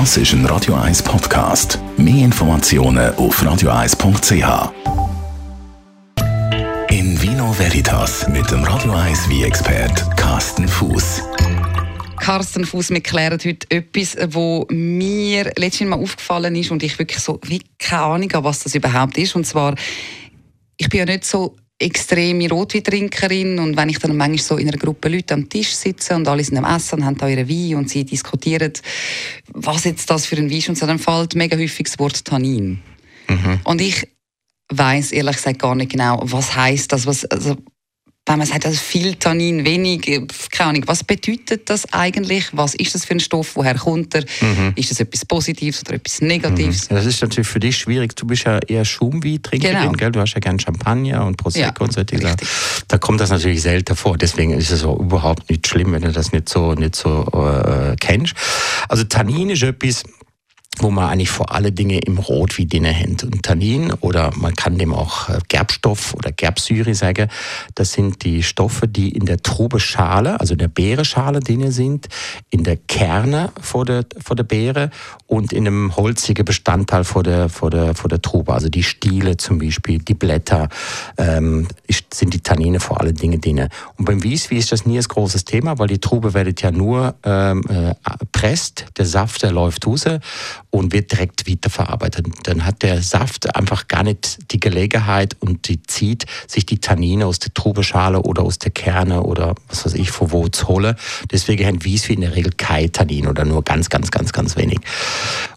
Das ist ein Radio 1 Podcast. Mehr Informationen auf radio1.ch. In Vino Veritas mit dem Radio 1 wie expert Carsten Fuß. Carsten Fuß, wir klären heute etwas, wo mir letztes Mal aufgefallen ist und ich wirklich so wie keine Ahnung habe, was das überhaupt ist. Und zwar, ich bin ja nicht so extreme Rotweintrinkerin und wenn ich dann manchmal so in einer Gruppe Leute am Tisch sitze und alle sind am Essen und haben da ihren Wein und sie diskutieren, was jetzt das für ein Wein ist und so, dann fällt mega häufig das Wort Tannin. Mhm. Und ich weiß ehrlich gesagt gar nicht genau, was heißt das, was, also, wenn man sagt, also viel Tannin, wenig, äh, keine Ahnung, was bedeutet das eigentlich? Was ist das für ein Stoff? Woher kommt er? Mhm. Ist das etwas Positives oder etwas Negatives? Mhm. Das ist natürlich für dich schwierig. Du bist ja eher Schaumweintrinkerin, genau. gell? Du hast ja gerne Champagner und Prosecco ja, und so. Dieser. Da kommt das natürlich selten vor. Deswegen ist es auch überhaupt nicht schlimm, wenn du das nicht so, nicht so äh, kennst. Also Tannin ist etwas, wo man eigentlich vor alle Dinge im Rot wie drin hat. Und Tannin oder man kann dem auch äh, Gerbstoff oder Gerbsäure sagen, das sind die Stoffe, die in der Trubeschale, also in der Beereschale drin sind, in der Kerne vor der, vor der Beere und in einem holzigen Bestandteil vor der, vor der, vor der Trube. Also die Stiele zum Beispiel, die Blätter, ähm, sind die Tannine vor alle Dinge drin. Und beim Wieswi ist das nie ein großes Thema, weil die Trube werdet ja nur ähm, äh, presst, der Saft, der läuft raus und wird direkt weiterverarbeitet. Dann hat der Saft einfach gar nicht die Gelegenheit und die zieht sich die Tannine aus der Trubeschale oder aus der Kerne oder was weiß ich, von wo zu holen. Deswegen haben Wieswi in der Regel kein Tannin oder nur ganz, ganz, ganz, ganz wenig.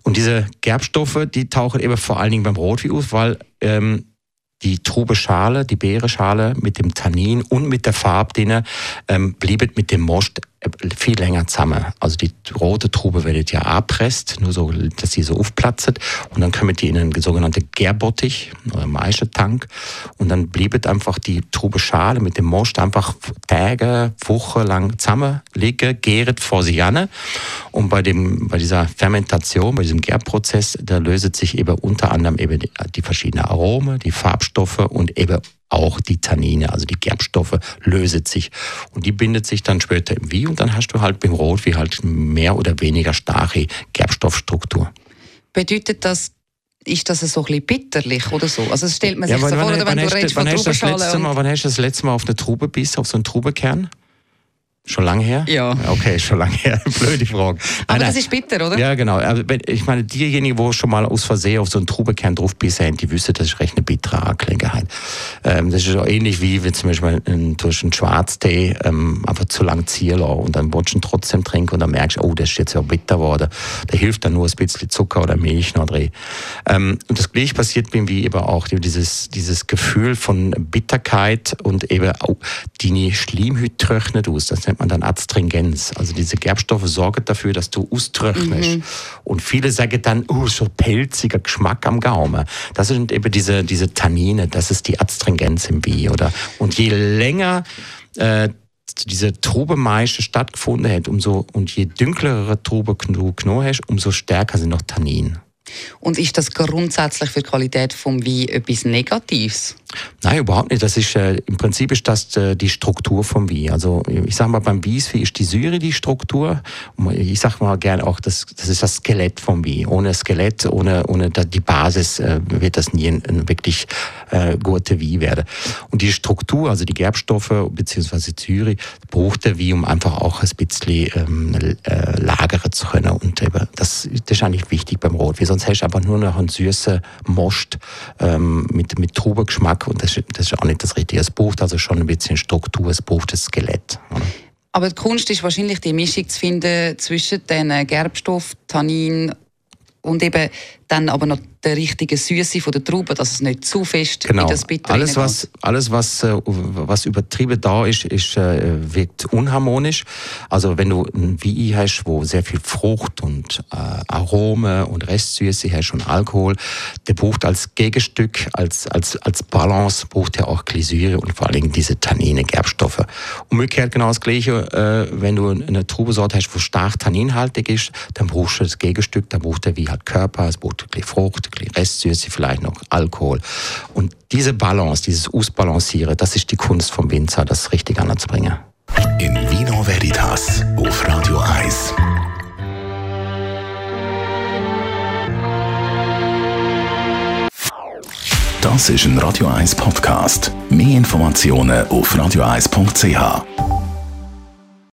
Und diese Gerbstoffe, die tauchen eben vor allen Dingen beim Rotwein aus, weil ähm, die Trubeschale, die Beereschale mit dem Tannin und mit der Farbe drin, ähm, blieben mit dem Most viel länger zusammen. Also die rote Trube wird ja abpresst, nur so, dass sie so aufplatzt. Und dann kommen die in einen sogenannten Gärbottich oder Maischetank. Und dann blieb einfach die Trubeschale mit dem Most einfach Tage, Wochen lang zusammen liegen, gäret vor sich an. Und bei dem, bei dieser Fermentation, bei diesem Gärprozess, da löset sich eben unter anderem eben die, die verschiedenen Aromen, die Farbstoffe und eben auch die Tannine, also die Gerbstoffe, löset sich. Und die bindet sich dann später im Wie und dann hast du halt beim Rotwein halt mehr oder weniger starke Gerbstoffstruktur. Bedeutet das, ist das so ein bisschen bitterlich oder so? Also das stellt man sich ja, so vor, oder wenn du redest von Traubenschale. Wann hast du das letzte Mal auf eine Trube bissen, auf so einen Traubenkern? Schon lange her? Ja. Okay, schon lange her. Blöde Frage. Aber nein, das ist bitter, oder? Ja, genau. Ich meine, diejenigen, die schon mal aus Versehen auf so einen Trubekern draufbissen haben, die wissen, das ist recht eine bittere Angelegenheit. Ähm, das ist auch ähnlich wie, wenn zum Beispiel ein, durch einen Schwarztee ähm, einfach zu lang ziehen lassen und dann willst du ihn trotzdem trinken und dann merkst du, oh, das ist jetzt ja bitter geworden. Da hilft dann nur ein bisschen Zucker oder Milch noch drin. Ähm, und das gleiche passiert mir eben auch, dieses, dieses Gefühl von Bitterkeit und eben auch die Schleimhütte trocknet aus. Das nennt nennt man dann Adstringenz. Also diese Gerbstoffe sorgen dafür, dass du austrocknest. Mhm. Und viele sagen dann, oh, so pelziger Geschmack am Gaumen. Das sind eben diese, diese Tannine, das ist die Adstringenz im Wie, oder? Und je länger äh, diese Trubemeische stattgefunden hat, umso, und je dunklere Trube du genommen hast, umso stärker sind noch Tannine. Und ist das grundsätzlich für die Qualität vom Wein etwas Negatives? Nein, überhaupt nicht. Das ist, äh, Im Prinzip ist das äh, die Struktur vom Wein. Also ich sage mal, beim Weißwein ist die Säure die Struktur. Ich sage mal gerne auch, das, das ist das Skelett vom Wein. Ohne Skelett, ohne, ohne die Basis äh, wird das nie ein, ein wirklich äh, guter Wein werden. Und die Struktur, also die Gerbstoffe bzw. die Säure, braucht der Wein, um einfach auch ein bisschen ähm, äh, lagern zu können. Und eben, das, ist eigentlich wichtig beim Rotwein sonst hast du einfach nur noch einen süßen Most ähm, mit, mit Traubengeschmack und das, das, ist auch nicht das Richtige. Es braucht also schon ein bisschen Struktur, es braucht ein Skelett. Oder? Aber die Kunst ist wahrscheinlich die Mischung zu finden zwischen den Gerbstoff, Tannin und eben dann aber noch der richtige Süße von der Traube, dass es nicht zu fest genau. in das Bitter alles was alles was äh, was übertrieben da ist, ist äh, wirkt unharmonisch. Also wenn du ein Wein hast, wo sehr viel Frucht und äh, Arome und Restsüße hast und Alkohol, der braucht als Gegenstück, als als als Balance braucht er auch Glysäure und vor allem diese Tannine, Gerbstoffe. Umgekehrt genau das Gleiche, äh, wenn du eine Trubesorte hast, wo stark tanninhaltig ist, dann brauchst du das Gegenstück, dann braucht der wie halt Körper, es braucht Joghurt, ein bisschen Frucht, ein bisschen Restsüße, vielleicht noch Alkohol. Und diese Balance, dieses Ausbalancieren, das ist die Kunst vom Winzer, das richtig anzubringen. In Vino Veritas auf Radio 1. Das ist ein Radio 1 Podcast. Mehr Informationen auf radio1.ch.